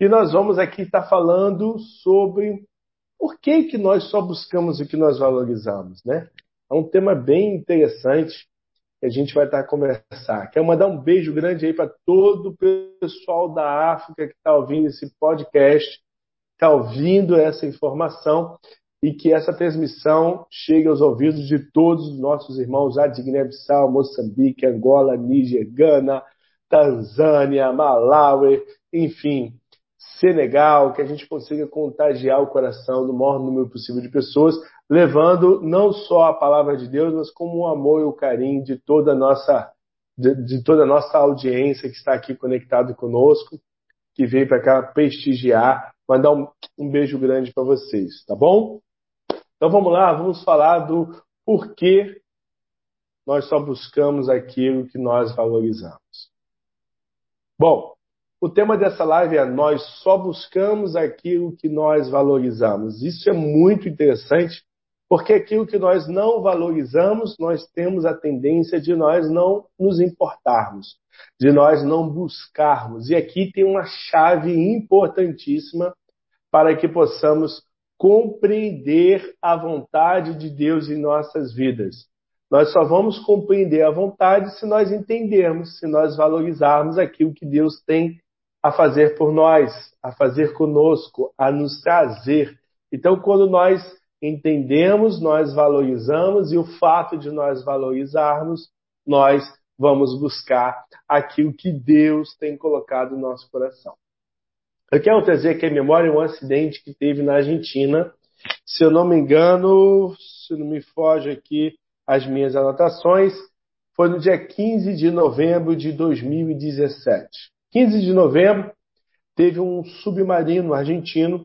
E nós vamos aqui estar falando sobre por que, que nós só buscamos o que nós valorizamos, né? É um tema bem interessante que a gente vai estar a conversar. Quero mandar um beijo grande aí para todo o pessoal da África que está ouvindo esse podcast, está ouvindo essa informação e que essa transmissão chegue aos ouvidos de todos os nossos irmãos lá de Guiné-Bissau, Moçambique, Angola, Níger, Gana, Tanzânia, Malawi, enfim, Senegal, que a gente consiga contagiar o coração do maior número possível de pessoas, levando não só a palavra de Deus, mas como o amor e o carinho de toda a nossa, de, de toda a nossa audiência que está aqui conectado conosco, que veio para cá prestigiar, mandar um, um beijo grande para vocês, tá bom? Então vamos lá, vamos falar do porquê nós só buscamos aquilo que nós valorizamos. Bom, o tema dessa live é nós só buscamos aquilo que nós valorizamos. Isso é muito interessante, porque aquilo que nós não valorizamos, nós temos a tendência de nós não nos importarmos, de nós não buscarmos. E aqui tem uma chave importantíssima para que possamos compreender a vontade de Deus em nossas vidas. Nós só vamos compreender a vontade se nós entendermos, se nós valorizarmos aquilo que Deus tem a fazer por nós, a fazer conosco, a nos trazer. Então, quando nós entendemos, nós valorizamos e o fato de nós valorizarmos, nós vamos buscar aquilo que Deus tem colocado no nosso coração. Eu quero trazer aqui a memória um acidente que teve na Argentina. Se eu não me engano, se não me foge aqui as minhas anotações, foi no dia 15 de novembro de 2017. 15 de novembro, teve um submarino argentino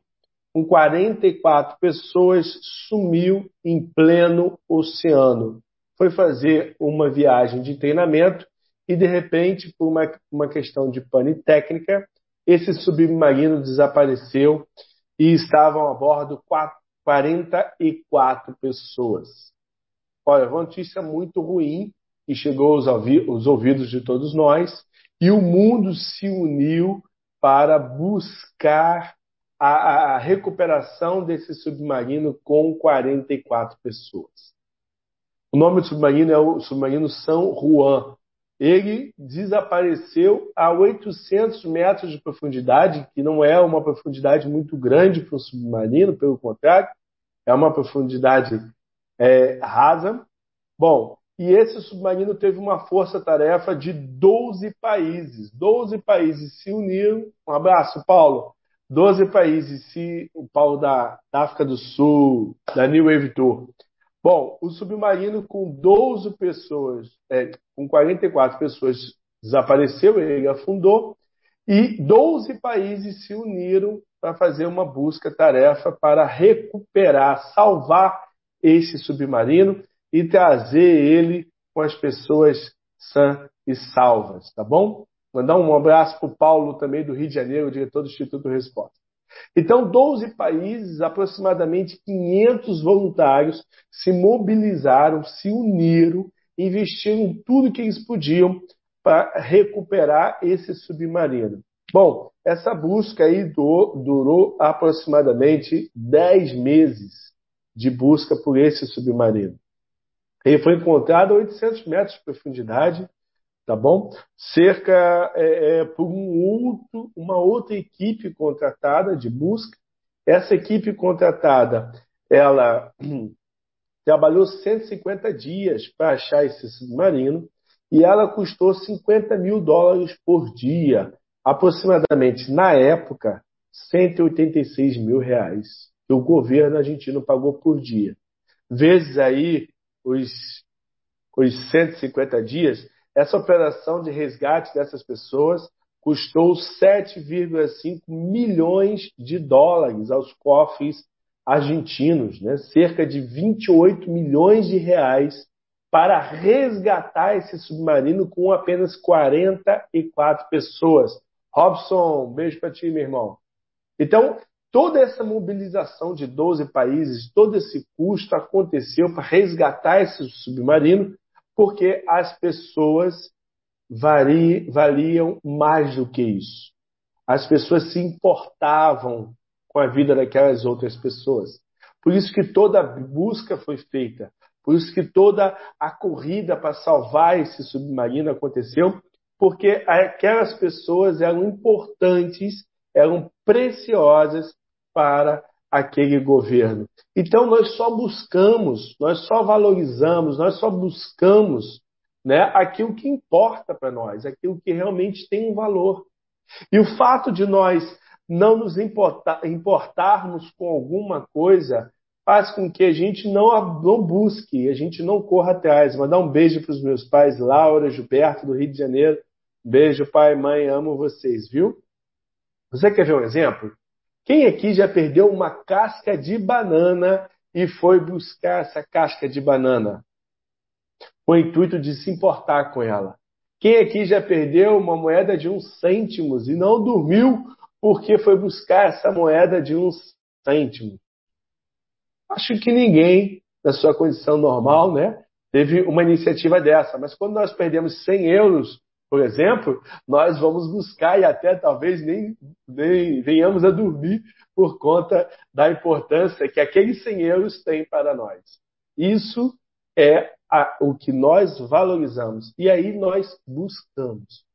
com 44 pessoas sumiu em pleno oceano. Foi fazer uma viagem de treinamento e, de repente, por uma, uma questão de pane técnica, esse submarino desapareceu e estavam a bordo 44 pessoas. Olha, uma notícia muito ruim que chegou aos ouvidos de todos nós e o mundo se uniu para buscar a, a recuperação desse submarino com 44 pessoas. O nome do submarino é o submarino São Juan ele desapareceu a 800 metros de profundidade, que não é uma profundidade muito grande para um submarino, pelo contrário, é uma profundidade é, rasa. Bom, e esse submarino teve uma força-tarefa de 12 países. 12 países se uniram. Um abraço, Paulo. 12 países, se o Paulo da, da África do Sul, da New Wave Tour, Bom, o submarino com 12 pessoas, é, com 44 pessoas desapareceu, ele afundou, e 12 países se uniram para fazer uma busca-tarefa para recuperar, salvar esse submarino e trazer ele com as pessoas sãs e salvas, tá bom? Mandar um abraço para o Paulo também do Rio de Janeiro, diretor do Instituto Resposta. Então, 12 países, aproximadamente 500 voluntários se mobilizaram, se uniram, investiram tudo que eles podiam para recuperar esse submarino. Bom, essa busca aí durou, durou aproximadamente 10 meses de busca por esse submarino. Ele foi encontrado a 800 metros de profundidade tá bom? Cerca é, é, por um outro, uma outra equipe contratada de busca. Essa equipe contratada, ela trabalhou 150 dias para achar esse submarino e ela custou 50 mil dólares por dia, aproximadamente na época 186 mil reais que o governo argentino pagou por dia. Vezes aí os, os 150 dias, essa operação de resgate dessas pessoas custou 7,5 milhões de dólares aos cofres argentinos, né? cerca de 28 milhões de reais para resgatar esse submarino com apenas 44 pessoas. Robson, beijo para ti, meu irmão. Então, toda essa mobilização de 12 países, todo esse custo aconteceu para resgatar esse submarino porque as pessoas vari, valiam mais do que isso. As pessoas se importavam com a vida daquelas outras pessoas. Por isso que toda a busca foi feita. Por isso que toda a corrida para salvar esse submarino aconteceu, porque aquelas pessoas eram importantes, eram preciosas para aquele governo. Então nós só buscamos, nós só valorizamos, nós só buscamos né, aquilo que importa para nós, aquilo que realmente tem um valor. E o fato de nós não nos importar, importarmos com alguma coisa faz com que a gente não, não busque, a gente não corra atrás. Mandar um beijo para os meus pais, Laura, Gilberto, do Rio de Janeiro. Beijo, pai, mãe, amo vocês, viu? Você quer ver um exemplo? Quem aqui já perdeu uma casca de banana e foi buscar essa casca de banana? Com o intuito de se importar com ela. Quem aqui já perdeu uma moeda de uns cêntimos e não dormiu porque foi buscar essa moeda de uns cêntimos? Acho que ninguém, na sua condição normal, né, teve uma iniciativa dessa. Mas quando nós perdemos 100 euros por exemplo, nós vamos buscar e até talvez nem, nem venhamos a dormir por conta da importância que aqueles 100 euros têm para nós. Isso é a, o que nós valorizamos e aí nós buscamos.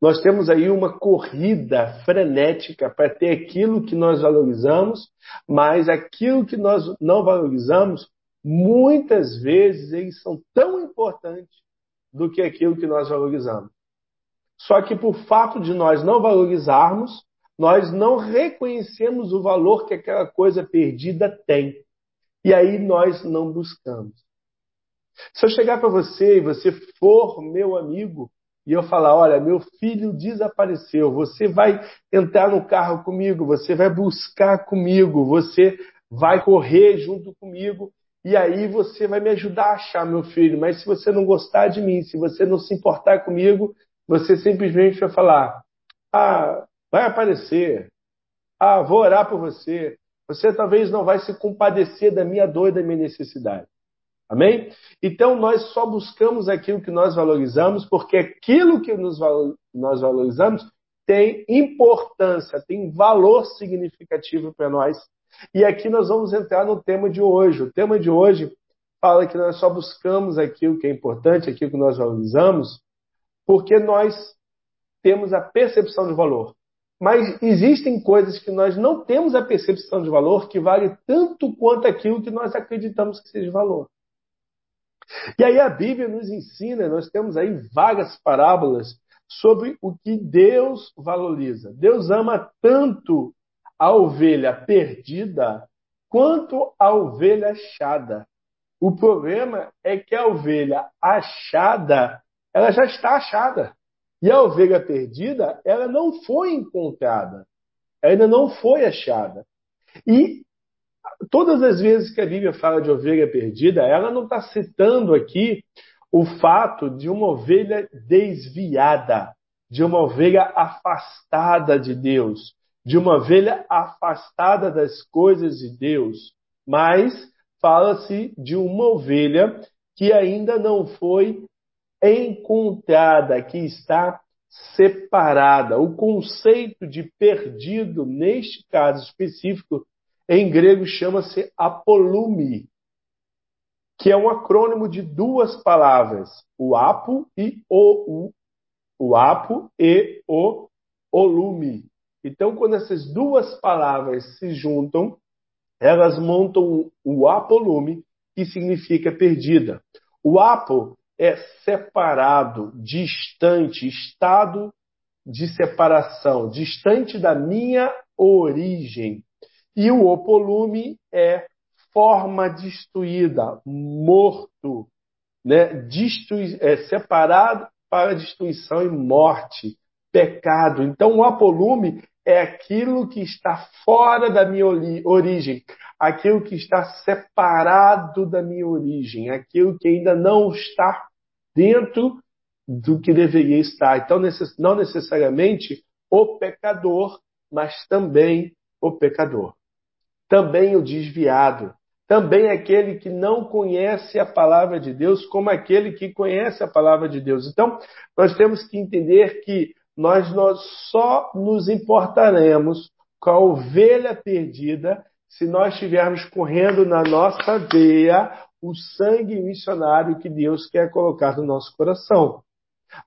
Nós temos aí uma corrida frenética para ter aquilo que nós valorizamos, mas aquilo que nós não valorizamos, muitas vezes eles são tão importantes do que aquilo que nós valorizamos. Só que por fato de nós não valorizarmos, nós não reconhecemos o valor que aquela coisa perdida tem. E aí nós não buscamos. Se eu chegar para você e você for meu amigo e eu falar, olha, meu filho desapareceu, você vai entrar no carro comigo, você vai buscar comigo, você vai correr junto comigo e aí você vai me ajudar a achar meu filho. Mas se você não gostar de mim, se você não se importar comigo, você simplesmente vai falar: Ah, vai aparecer. Ah, vou orar por você. Você talvez não vai se compadecer da minha dor e da minha necessidade. Amém? Então nós só buscamos aquilo que nós valorizamos, porque aquilo que nós valorizamos tem importância, tem valor significativo para nós e aqui nós vamos entrar no tema de hoje. O tema de hoje fala que nós só buscamos aquilo que é importante, aquilo que nós valorizamos, porque nós temos a percepção de valor. Mas existem coisas que nós não temos a percepção de valor que vale tanto quanto aquilo que nós acreditamos que seja valor. E aí a Bíblia nos ensina, nós temos aí várias parábolas sobre o que Deus valoriza. Deus ama tanto a ovelha perdida quanto a ovelha achada. O problema é que a ovelha achada, ela já está achada. E a ovelha perdida, ela não foi encontrada. Ainda não foi achada. E todas as vezes que a Bíblia fala de ovelha perdida, ela não está citando aqui o fato de uma ovelha desviada, de uma ovelha afastada de Deus, de uma ovelha afastada das coisas de Deus, mas fala-se de uma ovelha que ainda não foi encontrada, que está separada. O conceito de perdido, neste caso específico, em grego chama-se apolume, que é um acrônimo de duas palavras, o apo e o, o apo e o olume. Então, quando essas duas palavras se juntam, elas montam o apolume, que significa perdida. O apo é separado, distante, estado de separação, distante da minha origem. E o opolume é forma destruída, morto, né? É separado para destruição e morte, pecado. Então, o apolume é aquilo que está fora da minha origem, aquilo que está separado da minha origem, aquilo que ainda não está dentro do que deveria estar. Então, não necessariamente o pecador, mas também o pecador. Também o desviado. Também aquele que não conhece a palavra de Deus, como aquele que conhece a palavra de Deus. Então, nós temos que entender que nós, nós só nos importaremos com a ovelha perdida se nós estivermos correndo na nossa veia o sangue missionário que Deus quer colocar no nosso coração.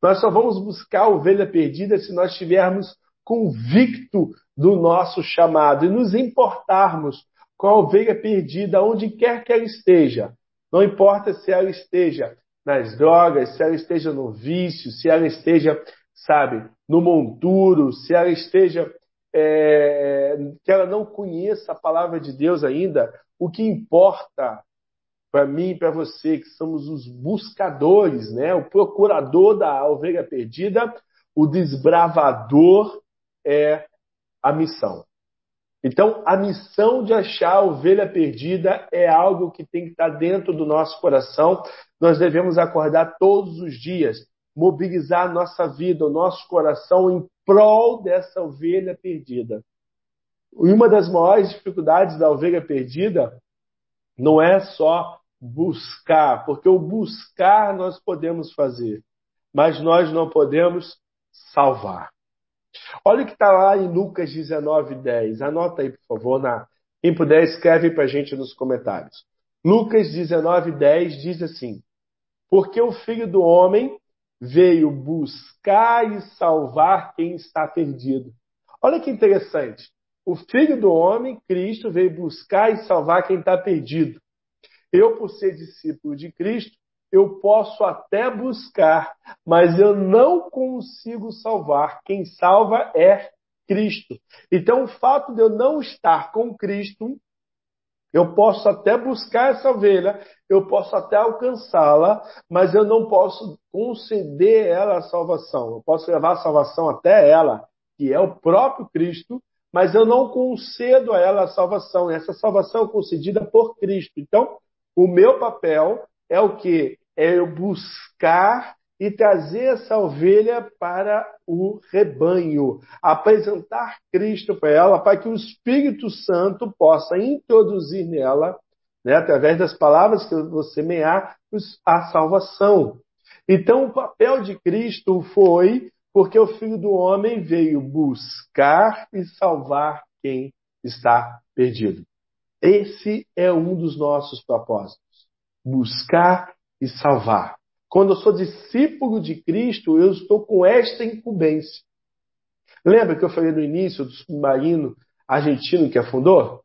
Nós só vamos buscar a ovelha perdida se nós estivermos convicto do nosso chamado e nos importarmos com a ovelha perdida onde quer que ela esteja. Não importa se ela esteja nas drogas, se ela esteja no vício, se ela esteja, sabe, no monturo, se ela esteja é, que ela não conheça a palavra de Deus ainda, o que importa para mim e para você, que somos os buscadores, né? o procurador da ovelha perdida, o desbravador é a missão. Então, a missão de achar a ovelha perdida é algo que tem que estar dentro do nosso coração. Nós devemos acordar todos os dias, mobilizar a nossa vida, o nosso coração em prol dessa ovelha perdida. E uma das maiores dificuldades da ovelha perdida não é só buscar, porque o buscar nós podemos fazer, mas nós não podemos salvar. Olha o que está lá em Lucas 19, 10. Anota aí, por favor. Na... Quem puder, escreve para a gente nos comentários. Lucas 19, 10 diz assim: Porque o filho do homem veio buscar e salvar quem está perdido. Olha que interessante. O Filho do Homem, Cristo, veio buscar e salvar quem está perdido. Eu, por ser discípulo de Cristo, eu posso até buscar, mas eu não consigo salvar. Quem salva é Cristo. Então, o fato de eu não estar com Cristo eu posso até buscar essa ovelha, eu posso até alcançá-la, mas eu não posso conceder ela a salvação. Eu posso levar a salvação até ela, que é o próprio Cristo, mas eu não concedo a ela a salvação. Essa salvação é concedida por Cristo. Então, o meu papel é o que? É eu buscar e trazer essa ovelha para o rebanho, apresentar Cristo para ela, para que o Espírito Santo possa introduzir nela, né, através das palavras que você semear, a salvação. Então, o papel de Cristo foi porque o Filho do Homem veio buscar e salvar quem está perdido. Esse é um dos nossos propósitos: buscar e salvar. Quando eu sou discípulo de Cristo, eu estou com esta incumbência. Lembra que eu falei no início do submarino argentino que afundou?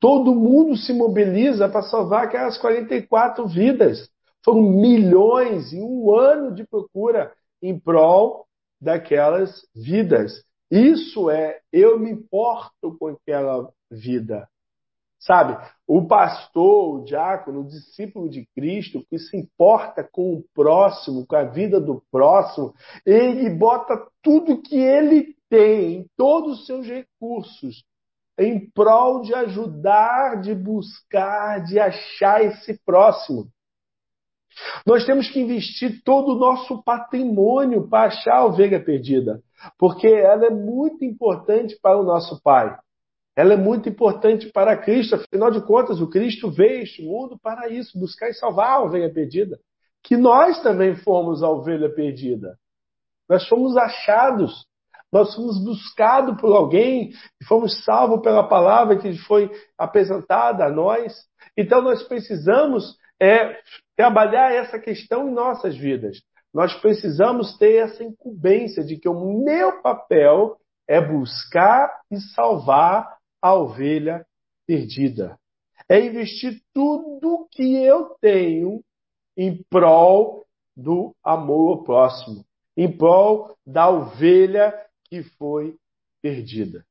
Todo mundo se mobiliza para salvar aquelas 44 vidas. Foram milhões em um ano de procura em prol daquelas vidas. Isso é, eu me importo com aquela vida. Sabe? O pastor, o diácono, o discípulo de Cristo, que se importa com o próximo, com a vida do próximo, ele bota tudo que ele tem, todos os seus recursos, em prol de ajudar, de buscar, de achar esse próximo. Nós temos que investir todo o nosso patrimônio para achar a ovelha perdida, porque ela é muito importante para o nosso Pai. Ela é muito importante para Cristo, afinal de contas, o Cristo veio este mundo para isso, buscar e salvar a ovelha perdida. Que nós também fomos a ovelha perdida. Nós fomos achados, nós fomos buscados por alguém fomos salvos pela palavra que foi apresentada a nós. Então nós precisamos é, trabalhar essa questão em nossas vidas. Nós precisamos ter essa incumbência de que o meu papel é buscar e salvar a ovelha perdida. É investir tudo que eu tenho em prol do amor ao próximo, em prol da ovelha que foi perdida.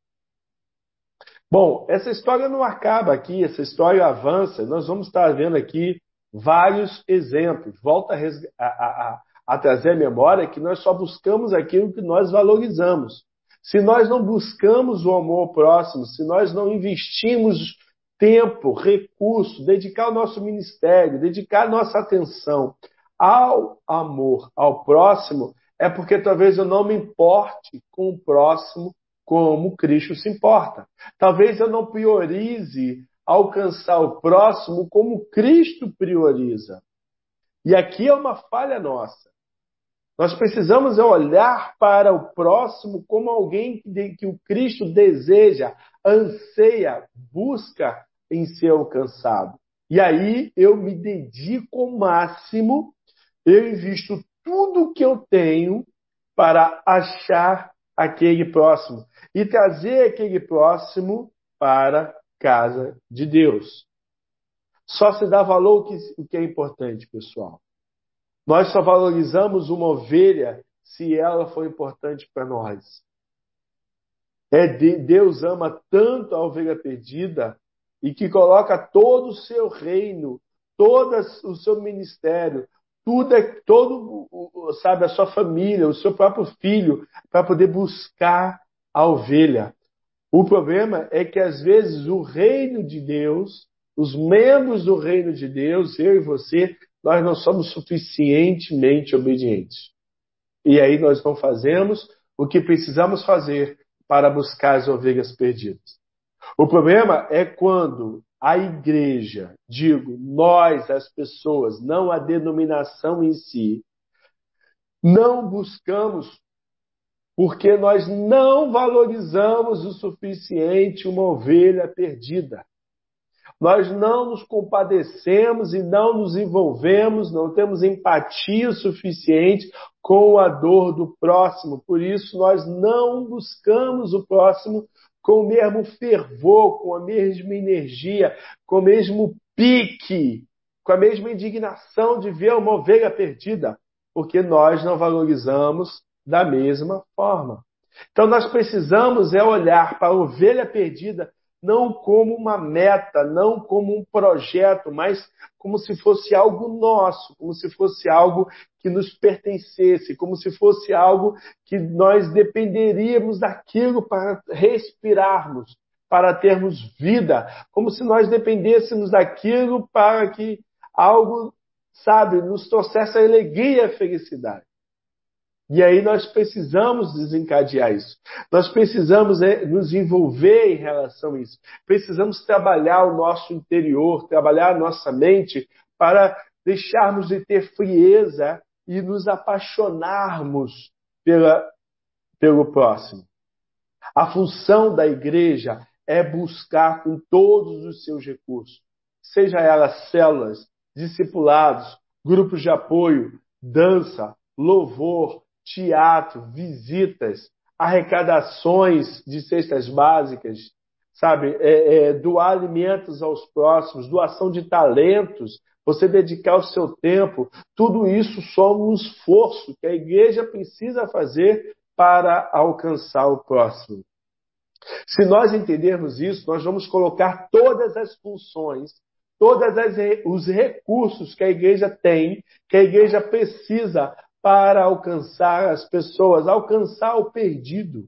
Bom, essa história não acaba aqui, essa história avança. Nós vamos estar vendo aqui vários exemplos. Volta a, a, a, a trazer a memória que nós só buscamos aquilo que nós valorizamos. Se nós não buscamos o amor próximo, se nós não investimos tempo, recurso, dedicar o nosso ministério, dedicar nossa atenção ao amor, ao próximo, é porque talvez eu não me importe com o próximo como Cristo se importa. Talvez eu não priorize alcançar o próximo como Cristo prioriza. E aqui é uma falha nossa. Nós precisamos olhar para o próximo como alguém que o Cristo deseja, anseia, busca em ser alcançado. E aí eu me dedico ao máximo, eu invisto tudo que eu tenho para achar aquele próximo e trazer aquele próximo para casa de Deus. Só se dá valor o que é importante, pessoal. Nós só valorizamos uma ovelha se ela for importante para nós. É de, Deus ama tanto a ovelha perdida e que coloca todo o seu reino, todo o seu ministério, tudo, é, todo, sabe, a sua família, o seu próprio filho, para poder buscar a ovelha. O problema é que às vezes o reino de Deus, os membros do reino de Deus, eu e você, nós não somos suficientemente obedientes. E aí nós não fazemos o que precisamos fazer para buscar as ovelhas perdidas. O problema é quando a igreja, digo, nós, as pessoas, não a denominação em si, não buscamos porque nós não valorizamos o suficiente uma ovelha perdida. Nós não nos compadecemos e não nos envolvemos, não temos empatia suficiente com a dor do próximo. Por isso, nós não buscamos o próximo com o mesmo fervor, com a mesma energia, com o mesmo pique, com a mesma indignação de ver uma ovelha perdida, porque nós não valorizamos da mesma forma. Então nós precisamos é olhar para a ovelha perdida não como uma meta, não como um projeto, mas como se fosse algo nosso, como se fosse algo que nos pertencesse, como se fosse algo que nós dependeríamos daquilo para respirarmos, para termos vida, como se nós dependêssemos daquilo para que algo, sabe, nos trouxesse alegria e felicidade. E aí nós precisamos desencadear isso. Nós precisamos é, nos envolver em relação a isso. Precisamos trabalhar o nosso interior, trabalhar a nossa mente para deixarmos de ter frieza e nos apaixonarmos pela, pelo próximo. A função da igreja é buscar com todos os seus recursos, seja elas células, discipulados, grupos de apoio, dança, louvor, teatro, visitas, arrecadações de cestas básicas, sabe? É, é, doar alimentos aos próximos, doação de talentos, você dedicar o seu tempo, tudo isso só um esforço que a igreja precisa fazer para alcançar o próximo. Se nós entendermos isso, nós vamos colocar todas as funções, todos os recursos que a igreja tem, que a igreja precisa para alcançar as pessoas, alcançar o perdido.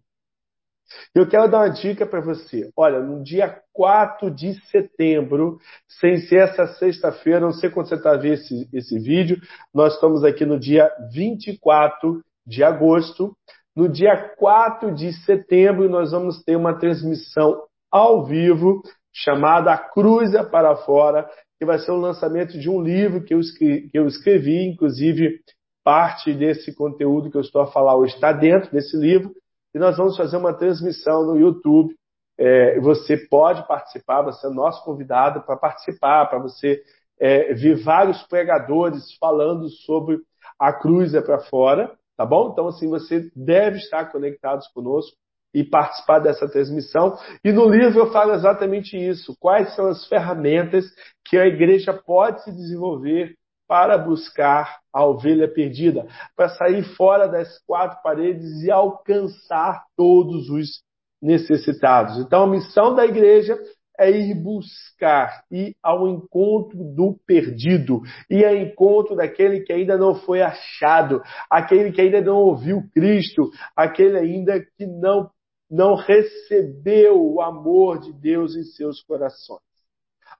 Eu quero dar uma dica para você. Olha, no dia 4 de setembro, sem ser essa sexta-feira, não sei quando você está vendo esse, esse vídeo, nós estamos aqui no dia 24 de agosto. No dia 4 de setembro, nós vamos ter uma transmissão ao vivo chamada A Cruza para Fora, que vai ser o lançamento de um livro que eu escrevi, que eu escrevi inclusive parte desse conteúdo que eu estou a falar hoje está dentro desse livro e nós vamos fazer uma transmissão no YouTube. É, você pode participar, você é nosso convidado para participar, para você é, ver vários pregadores falando sobre a cruz é para fora, tá bom? Então, assim, você deve estar conectado conosco e participar dessa transmissão. E no livro eu falo exatamente isso: quais são as ferramentas que a igreja pode se desenvolver para buscar a ovelha perdida, para sair fora das quatro paredes e alcançar todos os necessitados. Então, a missão da igreja é ir buscar, ir ao encontro do perdido, ir ao encontro daquele que ainda não foi achado, aquele que ainda não ouviu Cristo, aquele ainda que não, não recebeu o amor de Deus em seus corações.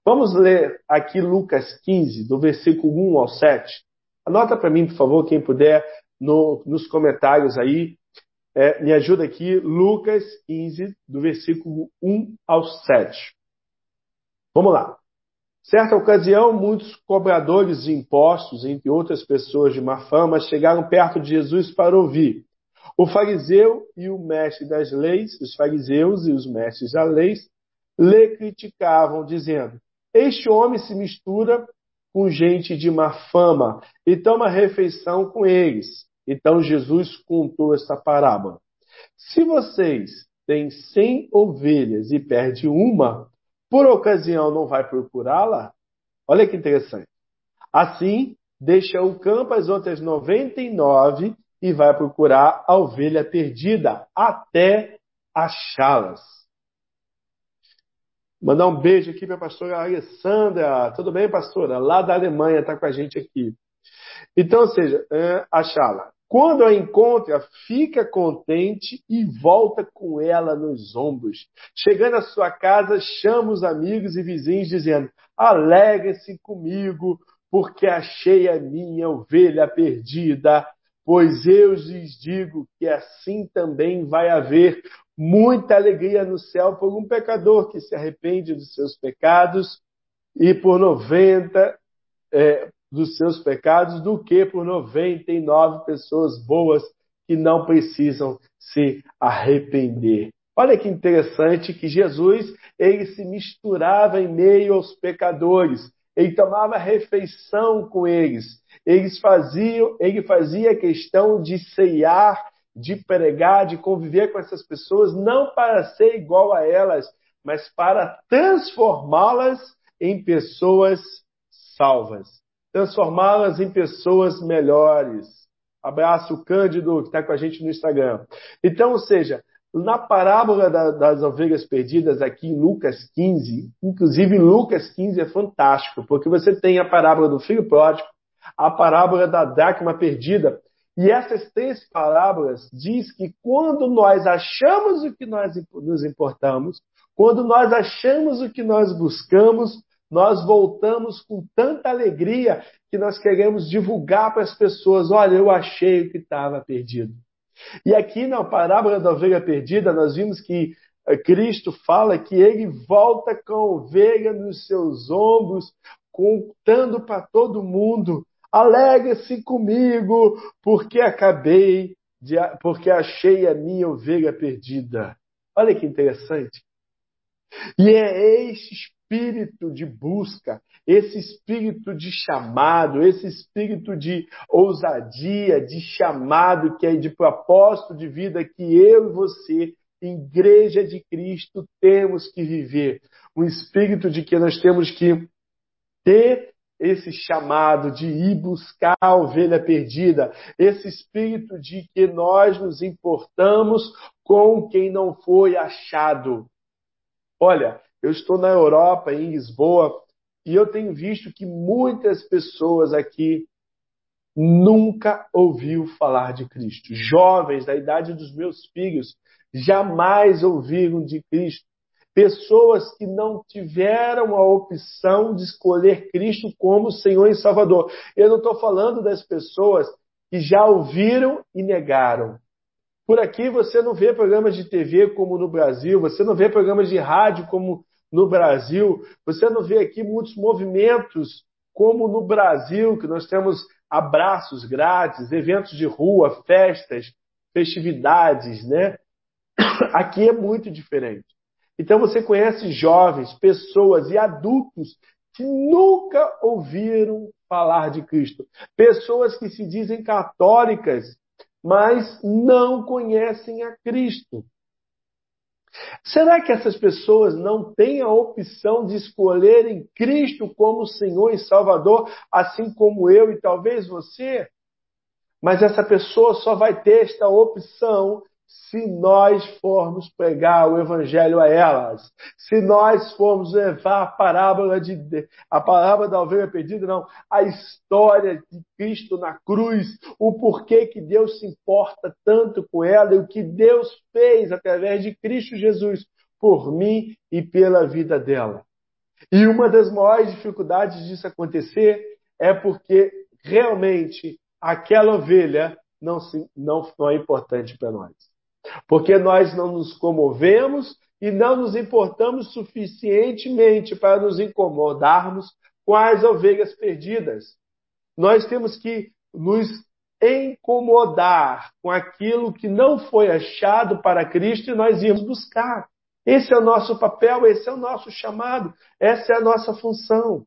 Vamos ler aqui Lucas 15, do versículo 1 ao 7. Anota para mim, por favor, quem puder, no, nos comentários aí. É, me ajuda aqui, Lucas 15, do versículo 1 ao 7. Vamos lá. Certa ocasião, muitos cobradores de impostos, entre outras pessoas de má fama, chegaram perto de Jesus para ouvir. O fariseu e o mestre das leis, os fariseus e os mestres da lei, lhe criticavam, dizendo: Este homem se mistura com gente de má fama e toma refeição com eles. Então Jesus contou esta parábola. Se vocês têm cem ovelhas e perde uma, por ocasião não vai procurá-la? Olha que interessante. Assim, deixa o campo as outras 99 e vai procurar a ovelha perdida até achá-las. Mandar um beijo aqui para a pastora Alessandra. Tudo bem, pastora? Lá da Alemanha está com a gente aqui. Então, ou seja, é, achá-la. Quando a encontra, fica contente e volta com ela nos ombros. Chegando à sua casa, chama os amigos e vizinhos, dizendo: Alegre-se comigo, porque achei a minha ovelha perdida. Pois eu lhes digo que assim também vai haver muita alegria no céu por um pecador que se arrepende dos seus pecados e por 90, é, dos seus pecados do que por 99 pessoas boas que não precisam se arrepender. Olha que interessante que Jesus ele se misturava em meio aos pecadores. Ele tomava refeição com eles. Eles faziam, ele fazia questão de ceiar, de pregar, de conviver com essas pessoas, não para ser igual a elas, mas para transformá-las em pessoas salvas transformá-las em pessoas melhores. Abraço Cândido, que está com a gente no Instagram. Então, ou seja, na parábola da, das ovelhas perdidas aqui em Lucas 15, inclusive Lucas 15 é fantástico, porque você tem a parábola do filho pródigo, a parábola da dracma perdida, e essas três parábolas diz que quando nós achamos o que nós nos importamos, quando nós achamos o que nós buscamos, nós voltamos com tanta alegria que nós queremos divulgar para as pessoas: olha, eu achei o que estava perdido. E aqui na parábola da ovelha perdida, nós vimos que eh, Cristo fala que ele volta com a ovelha nos seus ombros, contando para todo mundo: alegre-se comigo, porque acabei, de, porque achei a minha ovelha perdida. Olha que interessante. E é este espírito de busca, esse espírito de chamado, esse espírito de ousadia, de chamado, que é de propósito de vida que eu e você, igreja de Cristo, temos que viver. Um espírito de que nós temos que ter esse chamado de ir buscar a ovelha perdida, esse espírito de que nós nos importamos com quem não foi achado. Olha, eu estou na Europa, em Lisboa, e eu tenho visto que muitas pessoas aqui nunca ouviu falar de Cristo. Jovens da idade dos meus filhos jamais ouviram de Cristo. Pessoas que não tiveram a opção de escolher Cristo como Senhor e Salvador. Eu não estou falando das pessoas que já ouviram e negaram. Por aqui você não vê programas de TV como no Brasil, você não vê programas de rádio como no Brasil. Você não vê aqui muitos movimentos como no Brasil, que nós temos abraços grátis, eventos de rua, festas, festividades, né? Aqui é muito diferente. Então você conhece jovens, pessoas e adultos que nunca ouviram falar de Cristo. Pessoas que se dizem católicas, mas não conhecem a Cristo. Será que essas pessoas não têm a opção de escolherem Cristo como Senhor e Salvador, assim como eu e talvez você? Mas essa pessoa só vai ter esta opção se nós formos pregar o evangelho a elas, se nós formos levar a parábola de a parábola da ovelha perdida, não, a história de Cristo na cruz, o porquê que Deus se importa tanto com ela e o que Deus fez através de Cristo Jesus por mim e pela vida dela. E uma das maiores dificuldades disso acontecer é porque realmente aquela ovelha não, se, não, não é importante para nós. Porque nós não nos comovemos e não nos importamos suficientemente para nos incomodarmos com as ovelhas perdidas. Nós temos que nos incomodar com aquilo que não foi achado para Cristo e nós irmos buscar. Esse é o nosso papel, esse é o nosso chamado, essa é a nossa função.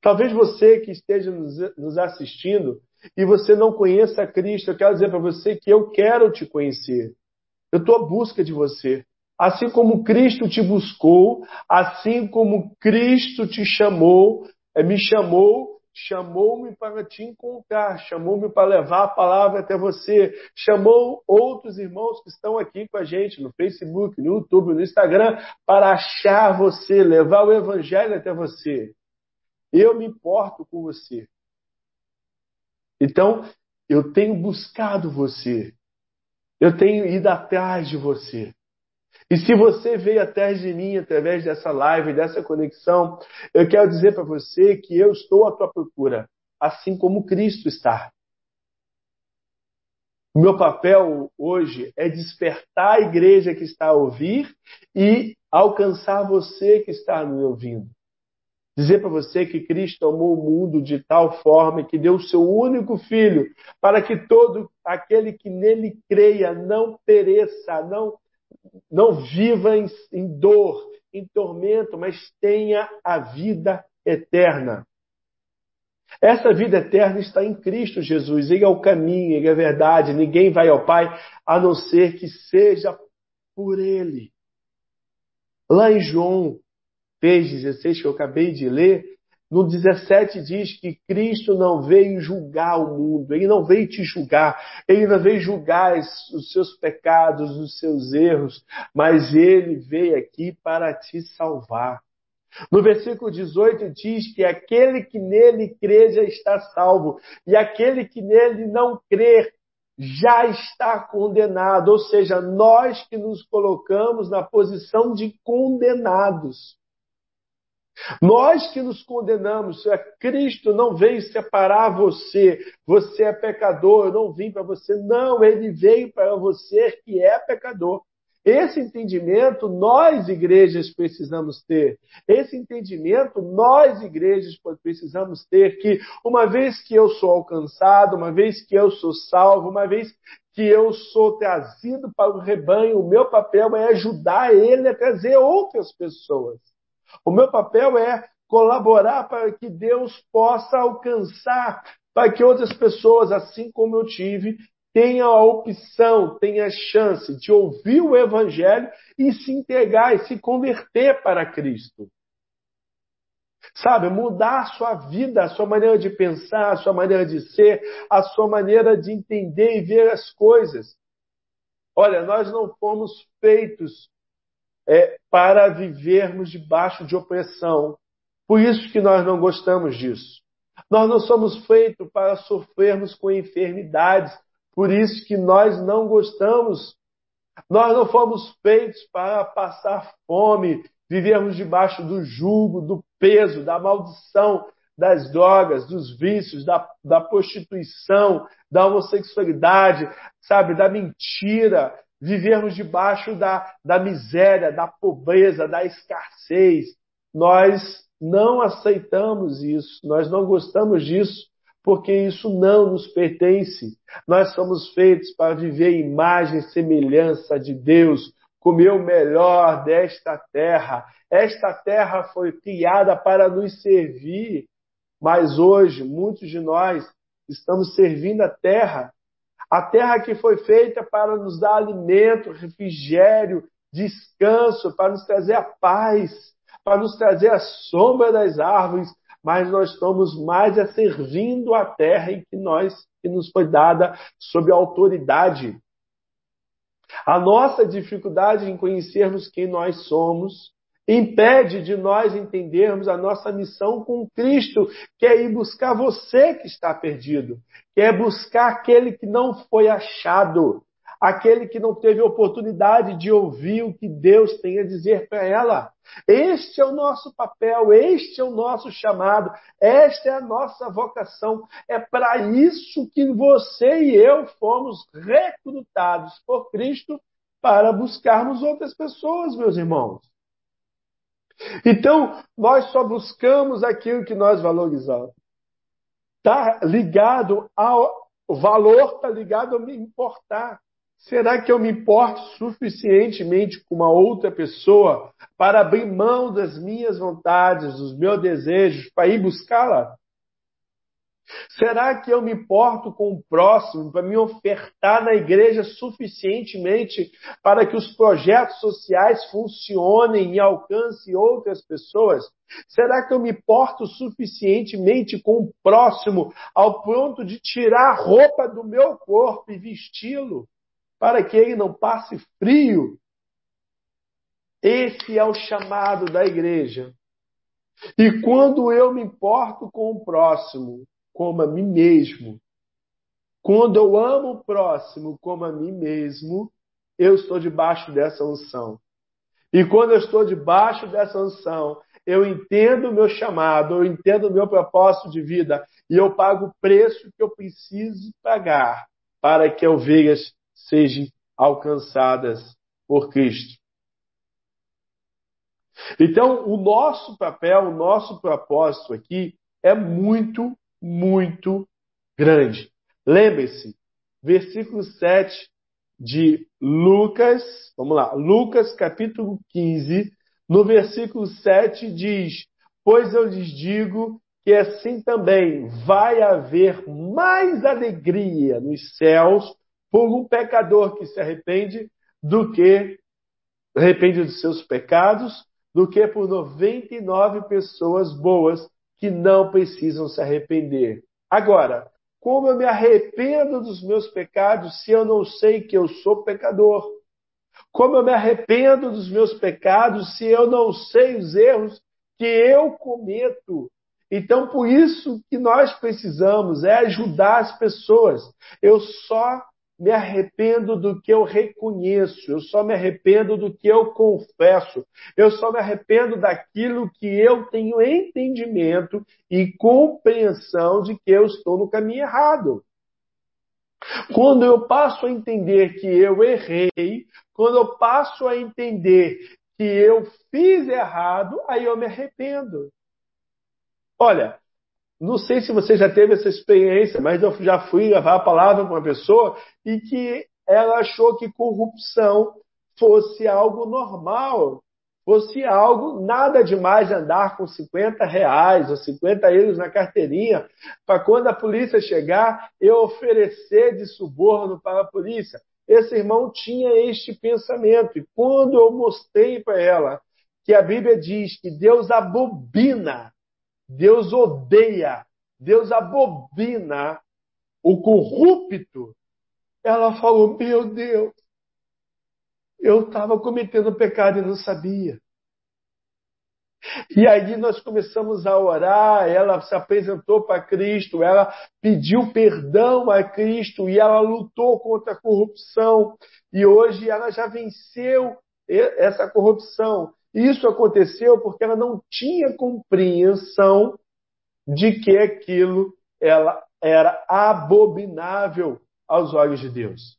Talvez você que esteja nos assistindo e você não conheça Cristo, eu quero dizer para você que eu quero te conhecer. Eu estou à busca de você. Assim como Cristo te buscou, assim como Cristo te chamou, eh, me chamou, chamou-me para te encontrar, chamou-me para levar a palavra até você, chamou outros irmãos que estão aqui com a gente no Facebook, no YouTube, no Instagram, para achar você, levar o evangelho até você. Eu me importo com você. Então, eu tenho buscado você. Eu tenho ido atrás de você. E se você veio atrás de mim através dessa live, dessa conexão, eu quero dizer para você que eu estou à tua procura, assim como Cristo está. O meu papel hoje é despertar a igreja que está a ouvir e alcançar você que está me ouvindo. Dizer para você que Cristo amou o mundo de tal forma que deu o seu único filho para que todo aquele que nele creia não pereça, não não viva em, em dor, em tormento, mas tenha a vida eterna. Essa vida eterna está em Cristo Jesus. Ele é o caminho, ele é a verdade. Ninguém vai ao Pai a não ser que seja por Ele. Lá em João 3,16, que eu acabei de ler, no 17 diz que Cristo não veio julgar o mundo, ele não veio te julgar, ele não veio julgar os seus pecados, os seus erros, mas ele veio aqui para te salvar. No versículo 18 diz que aquele que nele crê já está salvo, e aquele que nele não crê já está condenado, ou seja, nós que nos colocamos na posição de condenados. Nós que nos condenamos, é Cristo não veio separar você, você é pecador, eu não vim para você, não, ele veio para você que é pecador. Esse entendimento nós, igrejas, precisamos ter. Esse entendimento nós, igrejas, precisamos ter que, uma vez que eu sou alcançado, uma vez que eu sou salvo, uma vez que eu sou trazido para o rebanho, o meu papel é ajudar ele a trazer outras pessoas. O meu papel é colaborar para que Deus possa alcançar, para que outras pessoas, assim como eu tive, tenham a opção, tenham a chance de ouvir o Evangelho e se entregar e se converter para Cristo. Sabe, mudar a sua vida, a sua maneira de pensar, a sua maneira de ser, a sua maneira de entender e ver as coisas. Olha, nós não fomos feitos é, para vivermos debaixo de opressão. Por isso que nós não gostamos disso. Nós não somos feitos para sofrermos com enfermidades. Por isso que nós não gostamos. Nós não fomos feitos para passar fome, vivermos debaixo do jugo, do peso, da maldição, das drogas, dos vícios, da, da prostituição, da homossexualidade, sabe, da mentira, vivermos debaixo da, da miséria, da pobreza, da escassez. Nós não aceitamos isso, nós não gostamos disso, porque isso não nos pertence. Nós somos feitos para viver imagem e semelhança de Deus, comer o melhor desta terra. Esta terra foi criada para nos servir, mas hoje muitos de nós estamos servindo a terra a terra que foi feita para nos dar alimento, refrigério, descanso, para nos trazer a paz, para nos trazer a sombra das árvores, mas nós estamos mais a servindo a terra em que nós que nos foi dada sob autoridade. A nossa dificuldade em conhecermos quem nós somos impede de nós entendermos a nossa missão com Cristo, que é ir buscar você que está perdido, que é buscar aquele que não foi achado, aquele que não teve oportunidade de ouvir o que Deus tem a dizer para ela. Este é o nosso papel, este é o nosso chamado, esta é a nossa vocação. É para isso que você e eu fomos recrutados por Cristo para buscarmos outras pessoas, meus irmãos. Então, nós só buscamos aquilo que nós valorizamos. Está ligado ao valor, está ligado a me importar. Será que eu me importo suficientemente com uma outra pessoa para abrir mão das minhas vontades, dos meus desejos, para ir buscá-la? Será que eu me importo com o próximo para me ofertar na igreja suficientemente para que os projetos sociais funcionem e alcancem outras pessoas? Será que eu me importo suficientemente com o próximo ao ponto de tirar a roupa do meu corpo e vesti-lo para que ele não passe frio? Esse é o chamado da igreja. E quando eu me importo com o próximo, como a mim mesmo. Quando eu amo o próximo como a mim mesmo, eu estou debaixo dessa unção. E quando eu estou debaixo dessa unção, eu entendo o meu chamado, eu entendo o meu propósito de vida e eu pago o preço que eu preciso pagar para que ovelhas sejam alcançadas por Cristo. Então, o nosso papel, o nosso propósito aqui é muito muito grande. Lembre-se, versículo 7 de Lucas, vamos lá, Lucas capítulo 15, no versículo 7 diz: Pois eu lhes digo que assim também vai haver mais alegria nos céus por um pecador que se arrepende do que arrepende dos seus pecados, do que por 99 pessoas boas que não precisam se arrepender. Agora, como eu me arrependo dos meus pecados se eu não sei que eu sou pecador? Como eu me arrependo dos meus pecados se eu não sei os erros que eu cometo? Então, por isso que nós precisamos é ajudar as pessoas. Eu só me arrependo do que eu reconheço, eu só me arrependo do que eu confesso, eu só me arrependo daquilo que eu tenho entendimento e compreensão de que eu estou no caminho errado. Quando eu passo a entender que eu errei, quando eu passo a entender que eu fiz errado, aí eu me arrependo. Olha, não sei se você já teve essa experiência, mas eu já fui levar a palavra para uma pessoa e que ela achou que corrupção fosse algo normal, fosse algo nada demais andar com 50 reais ou 50 euros na carteirinha, para quando a polícia chegar, eu oferecer de suborno para a polícia. Esse irmão tinha este pensamento, e quando eu mostrei para ela que a Bíblia diz que Deus abobina Deus odeia, Deus abobina o corrupto. Ela falou: Meu Deus, eu estava cometendo pecado e não sabia. E aí nós começamos a orar, ela se apresentou para Cristo, ela pediu perdão a Cristo e ela lutou contra a corrupção. E hoje ela já venceu essa corrupção. Isso aconteceu porque ela não tinha compreensão de que aquilo ela era abominável aos olhos de Deus.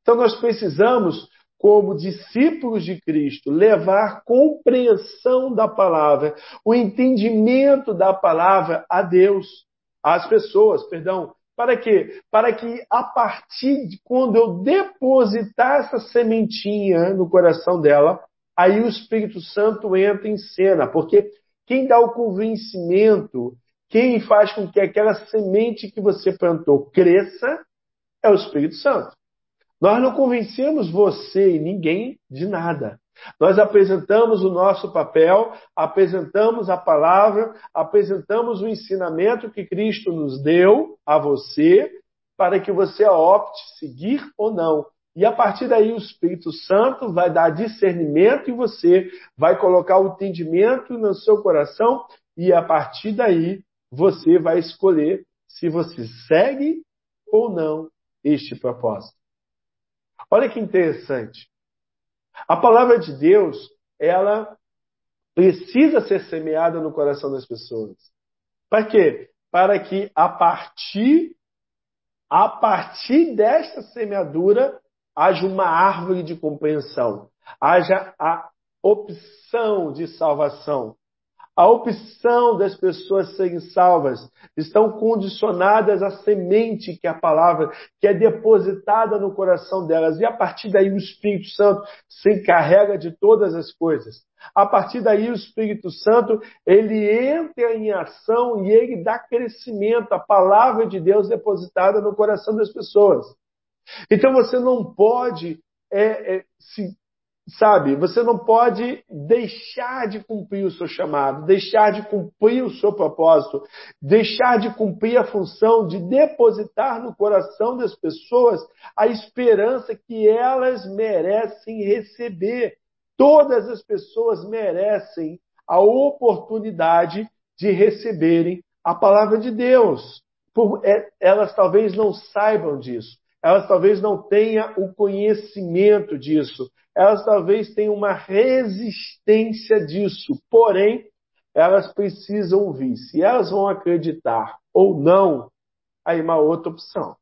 Então nós precisamos, como discípulos de Cristo, levar compreensão da palavra, o entendimento da palavra a Deus, às pessoas, perdão. Para quê? Para que a partir de quando eu depositar essa sementinha no coração dela, aí o Espírito Santo entra em cena, porque quem dá o convencimento, quem faz com que aquela semente que você plantou cresça, é o Espírito Santo. Nós não convencemos você e ninguém de nada. Nós apresentamos o nosso papel, apresentamos a palavra, apresentamos o ensinamento que Cristo nos deu a você, para que você opte seguir ou não. E a partir daí o Espírito Santo vai dar discernimento em você, vai colocar o entendimento no seu coração e a partir daí você vai escolher se você segue ou não este propósito. Olha que interessante. A palavra de Deus, ela precisa ser semeada no coração das pessoas. Para quê? Para que a partir a partir desta semeadura haja uma árvore de compreensão, haja a opção de salvação. A opção das pessoas serem salvas estão condicionadas à semente que é a palavra, que é depositada no coração delas. E a partir daí o Espírito Santo se encarrega de todas as coisas. A partir daí o Espírito Santo, ele entra em ação e ele dá crescimento à palavra de Deus depositada no coração das pessoas. Então você não pode é, é, se Sabe, você não pode deixar de cumprir o seu chamado, deixar de cumprir o seu propósito, deixar de cumprir a função de depositar no coração das pessoas a esperança que elas merecem receber. Todas as pessoas merecem a oportunidade de receberem a palavra de Deus. É, elas talvez não saibam disso, elas talvez não tenham o conhecimento disso, elas talvez tenham uma resistência disso, porém, elas precisam ouvir. Se elas vão acreditar ou não, aí uma outra opção.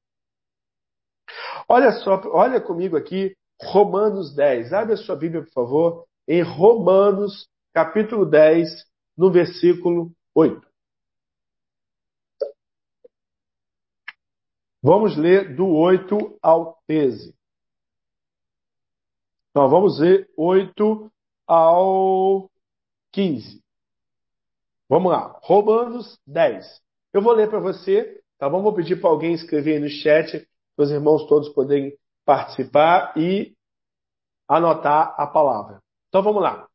Olha só, olha comigo aqui, Romanos 10. Abre a sua Bíblia, por favor, em Romanos, capítulo 10, no versículo 8. Vamos ler do 8 ao 13. Então, vamos ver 8 ao 15. Vamos lá. Romanos 10. Eu vou ler para você, tá bom? Vou pedir para alguém escrever aí no chat, para os irmãos todos poderem participar e anotar a palavra. Então vamos lá.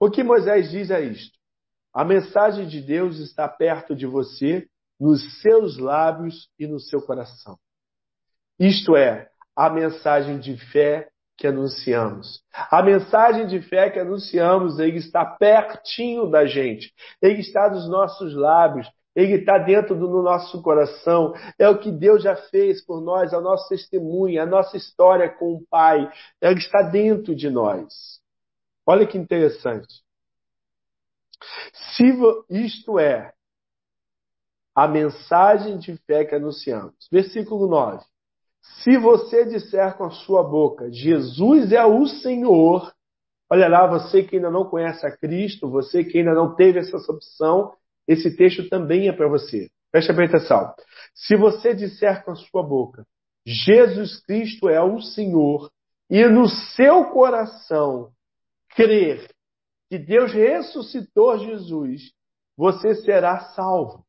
O que Moisés diz é isto: a mensagem de Deus está perto de você nos seus lábios e no seu coração. Isto é, a mensagem de fé que anunciamos. A mensagem de fé que anunciamos, ele está pertinho da gente. Ele está nos nossos lábios. Ele está dentro do nosso coração. É o que Deus já fez por nós, a nossa testemunha, a nossa história com o Pai. Ele está dentro de nós. Olha que interessante. Se isto é, a mensagem de fé que anunciamos. Versículo 9. Se você disser com a sua boca, Jesus é o Senhor, olha lá, você que ainda não conhece a Cristo, você que ainda não teve essa opção, esse texto também é para você. Preste bem atenção. Se você disser com a sua boca, Jesus Cristo é o Senhor, e no seu coração crer que Deus ressuscitou Jesus, você será salvo.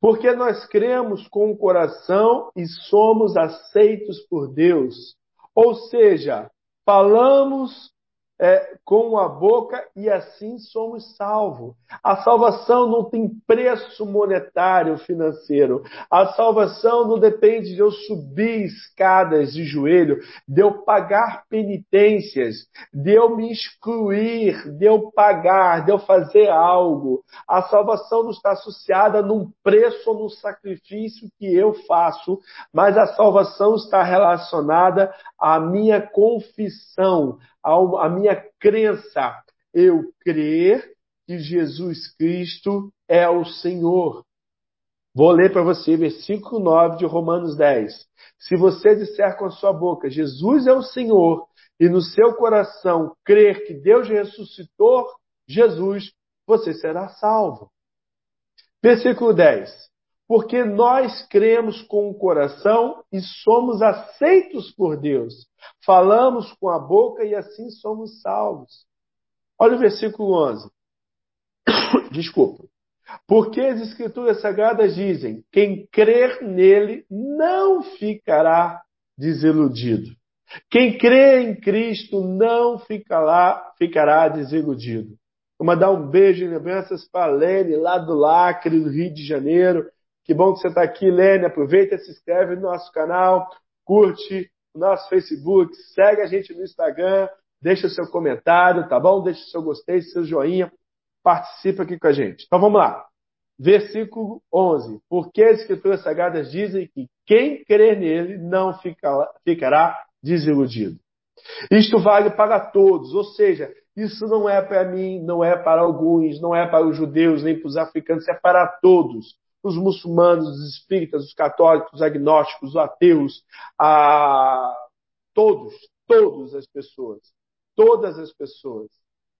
Porque nós cremos com o coração e somos aceitos por Deus. Ou seja, falamos é, com a boca e assim somos salvos. A salvação não tem preço monetário financeiro. A salvação não depende de eu subir escadas de joelho, de eu pagar penitências, de eu me excluir, de eu pagar, de eu fazer algo. A salvação não está associada num preço ou num sacrifício que eu faço, mas a salvação está relacionada à minha confissão, a minha crença. Eu crer que Jesus Cristo é o Senhor. Vou ler para você versículo 9 de Romanos 10. Se você disser com a sua boca, Jesus é o Senhor, e no seu coração crer que Deus ressuscitou Jesus, você será salvo. Versículo 10 porque nós cremos com o coração e somos aceitos por Deus. Falamos com a boca e assim somos salvos. Olha o versículo 11. Desculpa. Porque as Escrituras Sagradas dizem: quem crer nele não ficará desiludido. Quem crê em Cristo não ficará, ficará desiludido. Vou mandar um beijo e lembranças para a Lene, lá do Lacre, do Rio de Janeiro. Que bom que você está aqui, Lene. Aproveita, se inscreve no nosso canal, curte o nosso Facebook, segue a gente no Instagram, deixa seu comentário, tá bom? Deixa seu gostei, seu joinha, participa aqui com a gente. Então vamos lá. Versículo 11. Porque as Escrituras Sagradas dizem que quem crer nele não ficará desiludido. Isto vale para todos, ou seja, isso não é para mim, não é para alguns, não é para os judeus, nem para os africanos, é para todos os muçulmanos, os espíritas, os católicos, os agnósticos, os ateus, a... todos, todas as pessoas, todas as pessoas.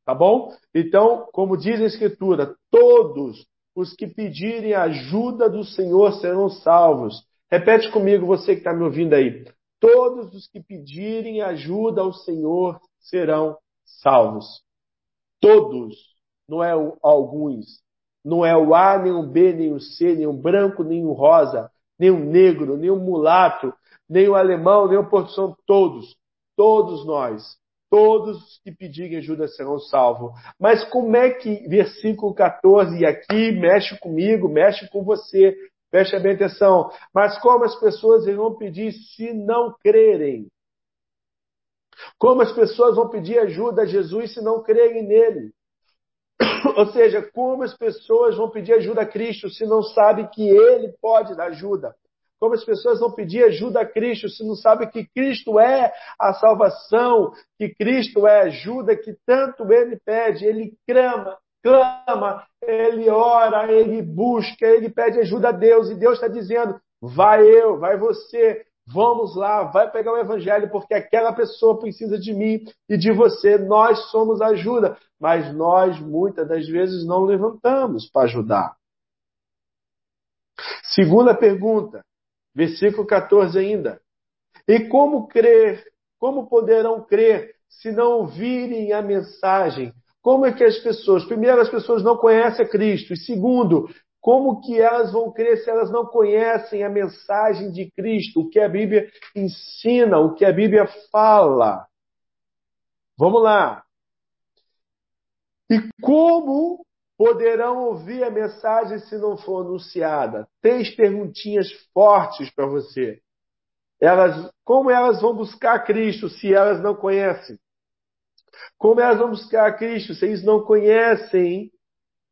Tá bom? Então, como diz a Escritura, todos os que pedirem ajuda do Senhor serão salvos. Repete comigo, você que está me ouvindo aí. Todos os que pedirem ajuda ao Senhor serão salvos. Todos, não é alguns. Não é o A, nem o B, nem o C, nem o branco, nem o rosa, nem o negro, nem o mulato, nem o alemão, nem o português, todos. Todos nós. Todos que pedirem ajuda serão salvos. Mas como é que, versículo 14, e aqui mexe comigo, mexe com você, Preste bem atenção. Mas como as pessoas irão pedir se não crerem? Como as pessoas vão pedir ajuda a Jesus se não crerem nele? Ou seja, como as pessoas vão pedir ajuda a Cristo se não sabem que ele pode dar ajuda? Como as pessoas vão pedir ajuda a Cristo se não sabem que Cristo é a salvação, que Cristo é a ajuda que tanto ele pede? Ele clama, clama, ele ora, ele busca, ele pede ajuda a Deus, e Deus está dizendo: vai eu, vai você, vamos lá, vai pegar o evangelho, porque aquela pessoa precisa de mim e de você, nós somos ajuda, mas nós muitas das vezes não levantamos para ajudar. Segunda pergunta, versículo 14 ainda. E como crer, como poderão crer se não ouvirem a mensagem como é que as pessoas, primeiro, as pessoas não conhecem a Cristo, e segundo, como que elas vão crer se elas não conhecem a mensagem de Cristo, o que a Bíblia ensina, o que a Bíblia fala? Vamos lá. E como poderão ouvir a mensagem se não for anunciada? Três perguntinhas fortes para você. Elas, como elas vão buscar Cristo se elas não conhecem? Como elas vão buscar Cristo se eles não conhecem,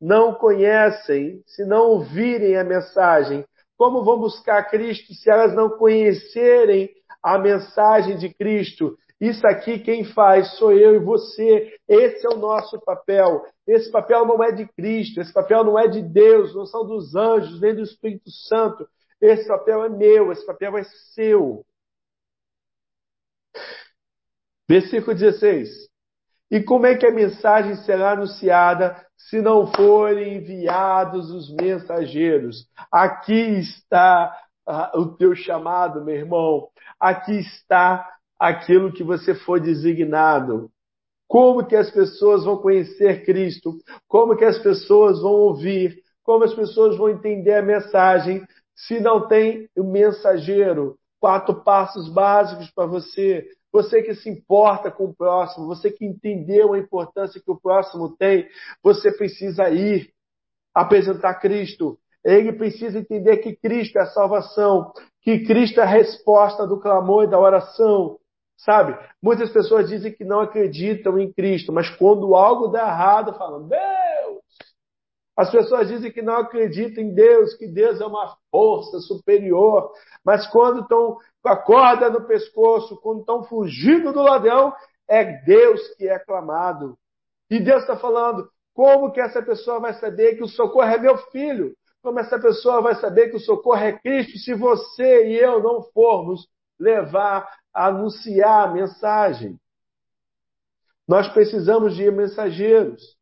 não conhecem, se não ouvirem a mensagem? Como vão buscar Cristo se elas não conhecerem a mensagem de Cristo? Isso aqui quem faz sou eu e você. Esse é o nosso papel. Esse papel não é de Cristo, esse papel não é de Deus, não são dos anjos, nem do Espírito Santo. Esse papel é meu, esse papel é seu. Versículo 16. E como é que a mensagem será anunciada se não forem enviados os mensageiros? Aqui está uh, o teu chamado, meu irmão. Aqui está aquilo que você foi designado. Como que as pessoas vão conhecer Cristo? Como que as pessoas vão ouvir? Como as pessoas vão entender a mensagem se não tem o mensageiro? Quatro passos básicos para você você que se importa com o próximo, você que entendeu a importância que o próximo tem, você precisa ir apresentar Cristo. Ele precisa entender que Cristo é a salvação, que Cristo é a resposta do clamor e da oração. Sabe? Muitas pessoas dizem que não acreditam em Cristo, mas quando algo dá errado, falam: Deus, as pessoas dizem que não acreditam em Deus, que Deus é uma força superior, mas quando estão com a corda no pescoço, quando estão fugindo do ladrão, é Deus que é clamado. E Deus está falando: como que essa pessoa vai saber que o socorro é meu filho? Como essa pessoa vai saber que o socorro é Cristo se você e eu não formos levar, anunciar a mensagem? Nós precisamos de mensageiros.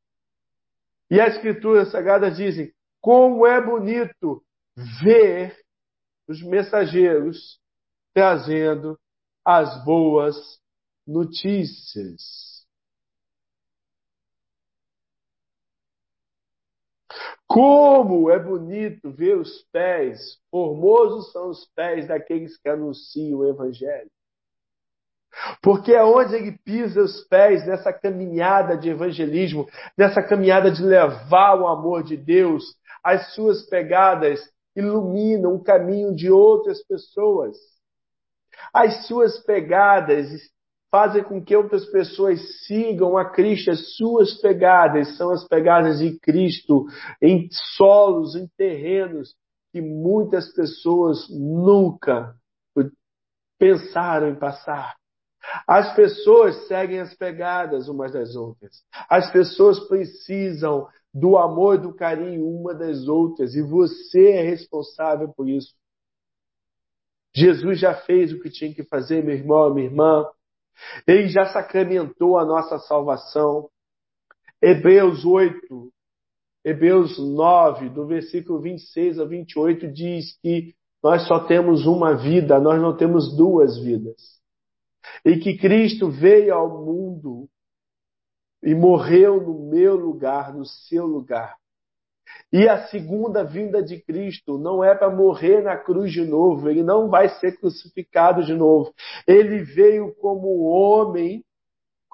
E as escrituras sagradas dizem: como é bonito ver os mensageiros trazendo as boas notícias. Como é bonito ver os pés, formosos são os pés daqueles que anunciam o Evangelho. Porque aonde ele pisa os pés nessa caminhada de evangelismo, nessa caminhada de levar o amor de Deus, as suas pegadas iluminam o caminho de outras pessoas. As suas pegadas fazem com que outras pessoas sigam a Cristo. As suas pegadas são as pegadas de Cristo em solos, em terrenos que muitas pessoas nunca pensaram em passar. As pessoas seguem as pegadas umas das outras. As pessoas precisam do amor e do carinho uma das outras e você é responsável por isso. Jesus já fez o que tinha que fazer, meu irmão, minha irmã. Ele já sacramentou a nossa salvação. Hebreus 8, Hebreus 9, do versículo 26 a 28, diz que nós só temos uma vida, nós não temos duas vidas. E que Cristo veio ao mundo e morreu no meu lugar, no seu lugar. E a segunda vinda de Cristo não é para morrer na cruz de novo, ele não vai ser crucificado de novo. Ele veio como homem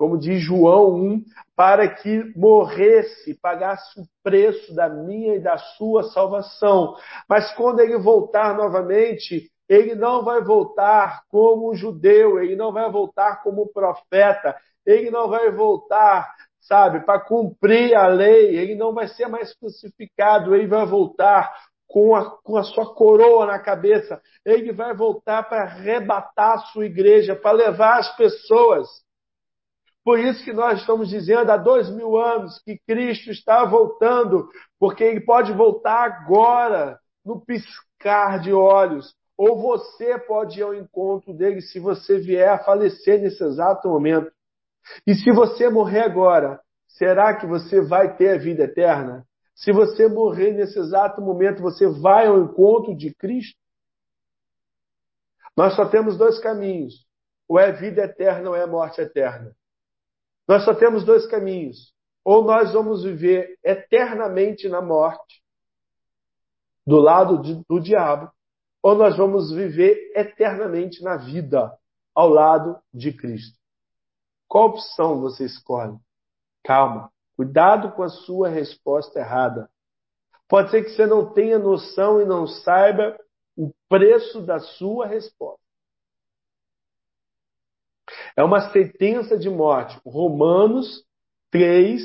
como diz João 1, para que morresse, pagasse o preço da minha e da sua salvação. Mas quando ele voltar novamente, ele não vai voltar como judeu, ele não vai voltar como profeta, ele não vai voltar, sabe, para cumprir a lei, ele não vai ser mais crucificado, ele vai voltar com a, com a sua coroa na cabeça, ele vai voltar para arrebatar a sua igreja, para levar as pessoas por isso que nós estamos dizendo há dois mil anos que Cristo está voltando, porque Ele pode voltar agora, no piscar de olhos. Ou você pode ir ao encontro dele se você vier a falecer nesse exato momento. E se você morrer agora, será que você vai ter a vida eterna? Se você morrer nesse exato momento, você vai ao encontro de Cristo? Nós só temos dois caminhos: ou é vida eterna ou é morte eterna. Nós só temos dois caminhos. Ou nós vamos viver eternamente na morte, do lado de, do diabo, ou nós vamos viver eternamente na vida, ao lado de Cristo. Qual opção você escolhe? Calma, cuidado com a sua resposta errada. Pode ser que você não tenha noção e não saiba o preço da sua resposta. É uma sentença de morte. Romanos 3,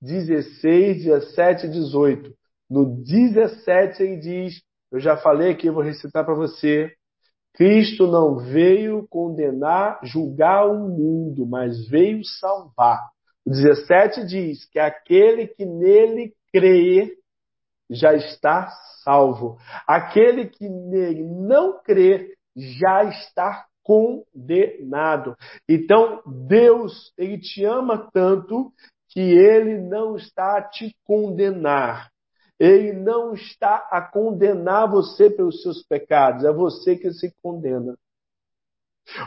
16, 17 e 18. No 17 ele diz, eu já falei aqui, vou recitar para você. Cristo não veio condenar, julgar o mundo, mas veio salvar. O 17 diz que aquele que nele crê já está salvo. Aquele que nele não crê já está condenado. Então, Deus, ele te ama tanto que ele não está a te condenar. Ele não está a condenar você pelos seus pecados, é você que se condena.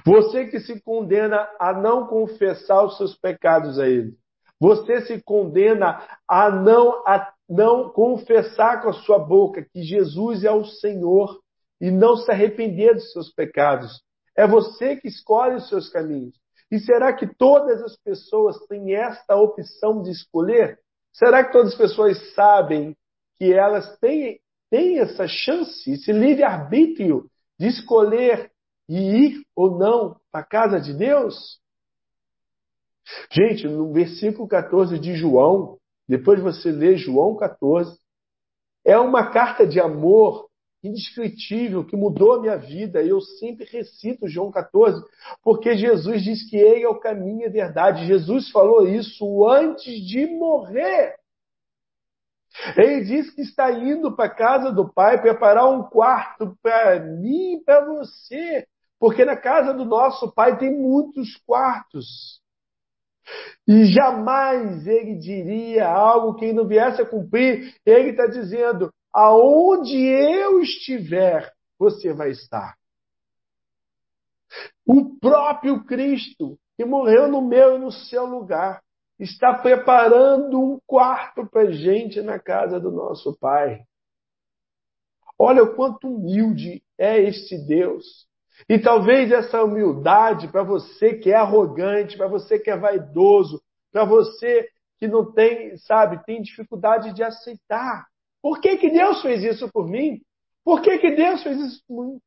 Você que se condena a não confessar os seus pecados a ele. Você se condena a não, a não confessar com a sua boca que Jesus é o Senhor e não se arrepender dos seus pecados. É você que escolhe os seus caminhos. E será que todas as pessoas têm esta opção de escolher? Será que todas as pessoas sabem que elas têm, têm essa chance, esse livre-arbítrio de escolher e ir ou não para a casa de Deus? Gente, no versículo 14 de João, depois você lê João 14, é uma carta de amor indescritível que mudou a minha vida. Eu sempre recito João 14, porque Jesus diz que Ele é o caminho e a verdade. Jesus falou isso antes de morrer. Ele diz que está indo para a casa do Pai preparar um quarto para mim e para você, porque na casa do nosso Pai tem muitos quartos. E jamais ele diria algo que ele não viesse a cumprir. Ele está dizendo: aonde eu estiver, você vai estar. O próprio Cristo, que morreu no meu e no seu lugar, está preparando um quarto para gente na casa do nosso Pai. Olha o quanto humilde é este Deus. E talvez essa humildade para você que é arrogante, para você que é vaidoso, para você que não tem, sabe, tem dificuldade de aceitar. Por que, que Deus fez isso por mim? Por que, que Deus fez isso por mim?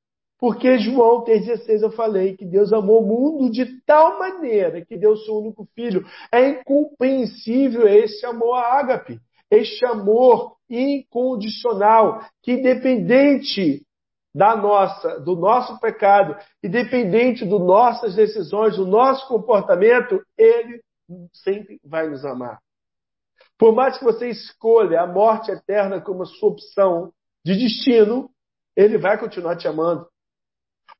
Porque João 3,16 eu falei que Deus amou o mundo de tal maneira que deu seu único filho. É incompreensível esse amor a ágape, este amor incondicional, que independente da nossa, do nosso pecado, independente das nossas decisões, do nosso comportamento, ele sempre vai nos amar. Por mais que você escolha a morte eterna como a sua opção de destino, ele vai continuar te amando.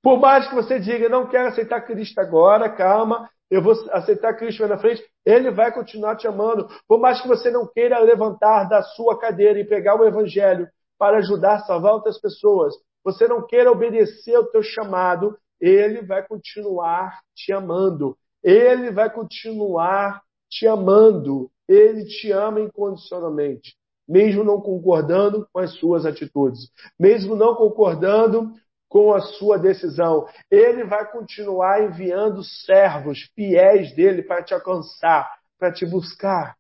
Por mais que você diga, não quero aceitar Cristo agora, calma, eu vou aceitar Cristo na frente, Ele vai continuar te amando. Por mais que você não queira levantar da sua cadeira e pegar o Evangelho para ajudar a salvar outras pessoas, você não queira obedecer ao teu chamado, Ele vai continuar te amando. Ele vai continuar te amando. Ele te ama incondicionalmente, mesmo não concordando com as suas atitudes, mesmo não concordando com a sua decisão. Ele vai continuar enviando servos fiéis dele para te alcançar, para te buscar.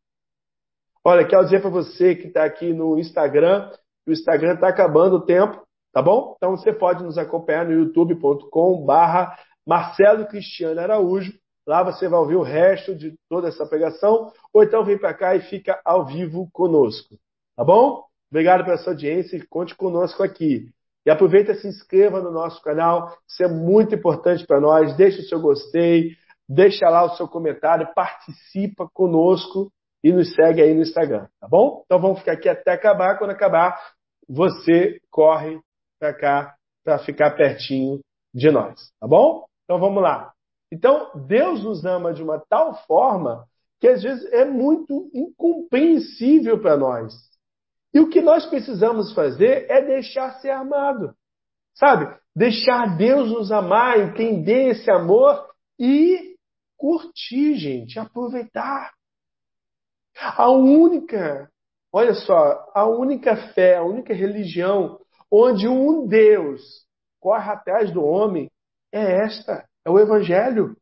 Olha, quero dizer para você que está aqui no Instagram, o Instagram está acabando o tempo, tá bom? Então você pode nos acompanhar no youtube.com barra Marcelo Cristiano Araújo. Lá você vai ouvir o resto de toda essa pregação, ou então vem para cá e fica ao vivo conosco, tá bom? Obrigado pela sua audiência e conte conosco aqui. E aproveita e se inscreva no nosso canal, isso é muito importante para nós. Deixe o seu gostei, deixa lá o seu comentário, participa conosco e nos segue aí no Instagram, tá bom? Então vamos ficar aqui até acabar. Quando acabar, você corre para cá para ficar pertinho de nós, tá bom? Então vamos lá. Então Deus nos ama de uma tal forma que às vezes é muito incompreensível para nós. E o que nós precisamos fazer é deixar ser amado. Sabe? Deixar Deus nos amar, entender esse amor e curtir, gente, aproveitar. A única, olha só, a única fé, a única religião onde um Deus corre atrás do homem é esta, é o Evangelho.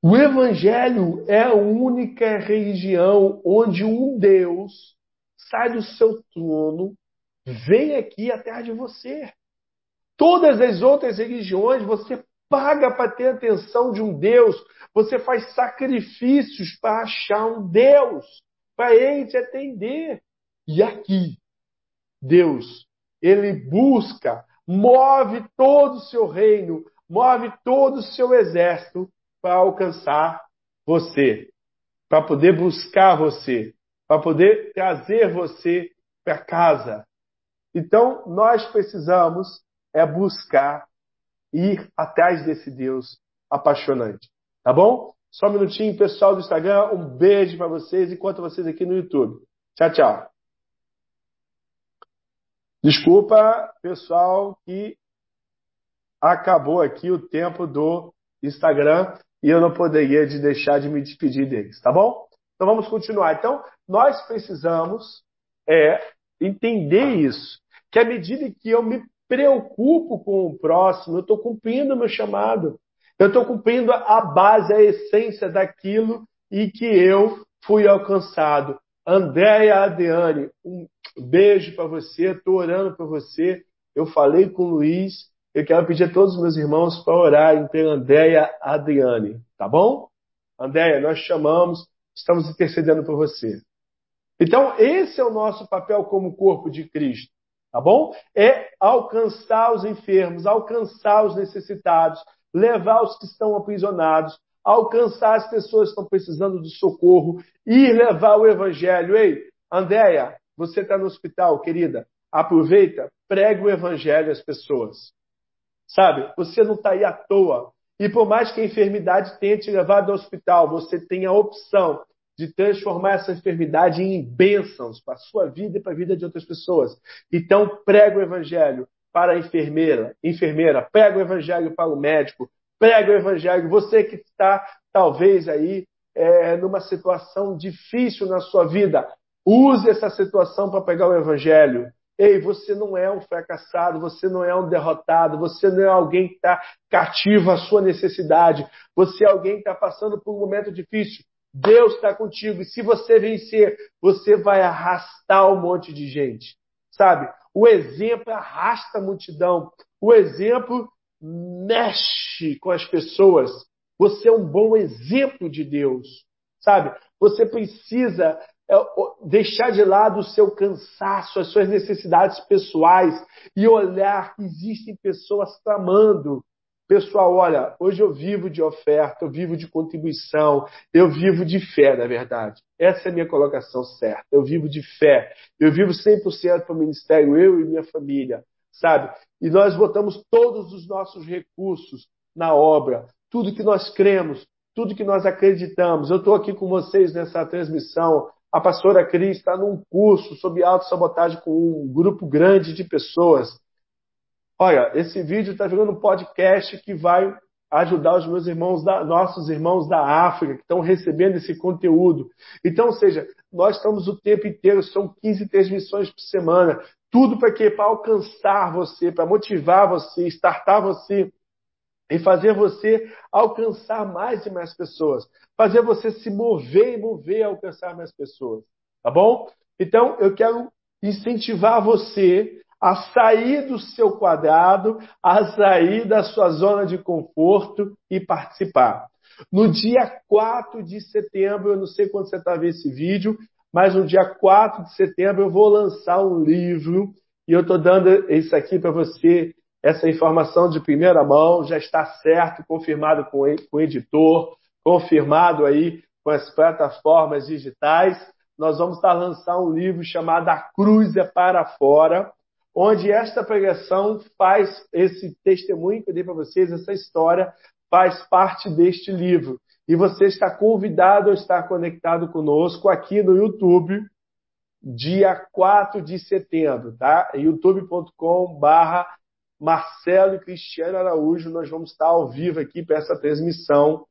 O Evangelho é a única religião onde um Deus sai do seu trono, vem aqui atrás de você. Todas as outras religiões você paga para ter atenção de um Deus, você faz sacrifícios para achar um Deus, para ele te atender. E aqui, Deus, ele busca, move todo o seu reino, move todo o seu exército para alcançar você, para poder buscar você, para poder trazer você para casa. Então, nós precisamos é buscar ir atrás desse Deus apaixonante. Tá bom? Só um minutinho, pessoal do Instagram. Um beijo para vocês, enquanto vocês aqui no YouTube. Tchau, tchau. Desculpa, pessoal, que acabou aqui o tempo do Instagram e eu não poderia deixar de me despedir deles, tá bom? Então vamos continuar. Então, nós precisamos é, entender isso. Que à medida que eu me preocupo com o próximo, eu estou cumprindo o meu chamado. Eu estou cumprindo a base, a essência daquilo e que eu fui alcançado. Andréia Adriane, um beijo para você, estou orando por você. Eu falei com o Luiz, eu quero pedir a todos os meus irmãos para orarem pela Andréia Adriane, tá bom? Andréia, nós chamamos estamos intercedendo por você. Então, esse é o nosso papel como corpo de Cristo, tá bom? É alcançar os enfermos, alcançar os necessitados, levar os que estão aprisionados, alcançar as pessoas que estão precisando de socorro e levar o evangelho. Ei, Andréia, você está no hospital, querida, aproveita, pregue o evangelho às pessoas. Sabe, você não está aí à toa. E por mais que a enfermidade tenha te levado ao hospital, você tem a opção de transformar essa enfermidade em bênçãos para a sua vida e para a vida de outras pessoas. Então, prega o evangelho para a enfermeira, enfermeira, prega o evangelho para o médico, prega o evangelho. Você que está, talvez, aí, é, numa situação difícil na sua vida, use essa situação para pegar o evangelho. Ei, você não é um fracassado, você não é um derrotado, você não é alguém que está cativo à sua necessidade, você é alguém que está passando por um momento difícil. Deus está contigo. E se você vencer, você vai arrastar um monte de gente. Sabe? O exemplo arrasta a multidão. O exemplo mexe com as pessoas. Você é um bom exemplo de Deus. Sabe? Você precisa deixar de lado o seu cansaço, as suas necessidades pessoais e olhar que existem pessoas clamando Pessoal, olha, hoje eu vivo de oferta, eu vivo de contribuição, eu vivo de fé, na verdade. Essa é a minha colocação certa. Eu vivo de fé. Eu vivo 100% para o ministério, eu e minha família, sabe? E nós botamos todos os nossos recursos na obra. tudo que nós cremos, tudo que nós acreditamos. Eu estou aqui com vocês nessa transmissão. A pastora Cris está num curso sobre autossabotagem com um grupo grande de pessoas. Olha, esse vídeo está virando um podcast que vai ajudar os meus irmãos, da, nossos irmãos da África, que estão recebendo esse conteúdo. Então, ou seja, nós estamos o tempo inteiro, são 15 transmissões por semana. Tudo para quê? Para alcançar você, para motivar você, startar você e fazer você alcançar mais e mais pessoas. Fazer você se mover e mover a alcançar mais pessoas. Tá bom? Então, eu quero incentivar você a sair do seu quadrado, a sair da sua zona de conforto e participar. No dia 4 de setembro, eu não sei quando você está vendo esse vídeo, mas no dia 4 de setembro eu vou lançar um livro e eu estou dando isso aqui para você, essa informação de primeira mão, já está certo, confirmado com o editor, confirmado aí com as plataformas digitais. Nós vamos estar lançando um livro chamado A Cruz é para Fora, onde esta pregação faz esse testemunho que eu dei para vocês, essa história faz parte deste livro. E você está convidado a estar conectado conosco aqui no YouTube, dia 4 de setembro, tá? youtube.com barra Marcelo e Cristiano Araújo, nós vamos estar ao vivo aqui para essa transmissão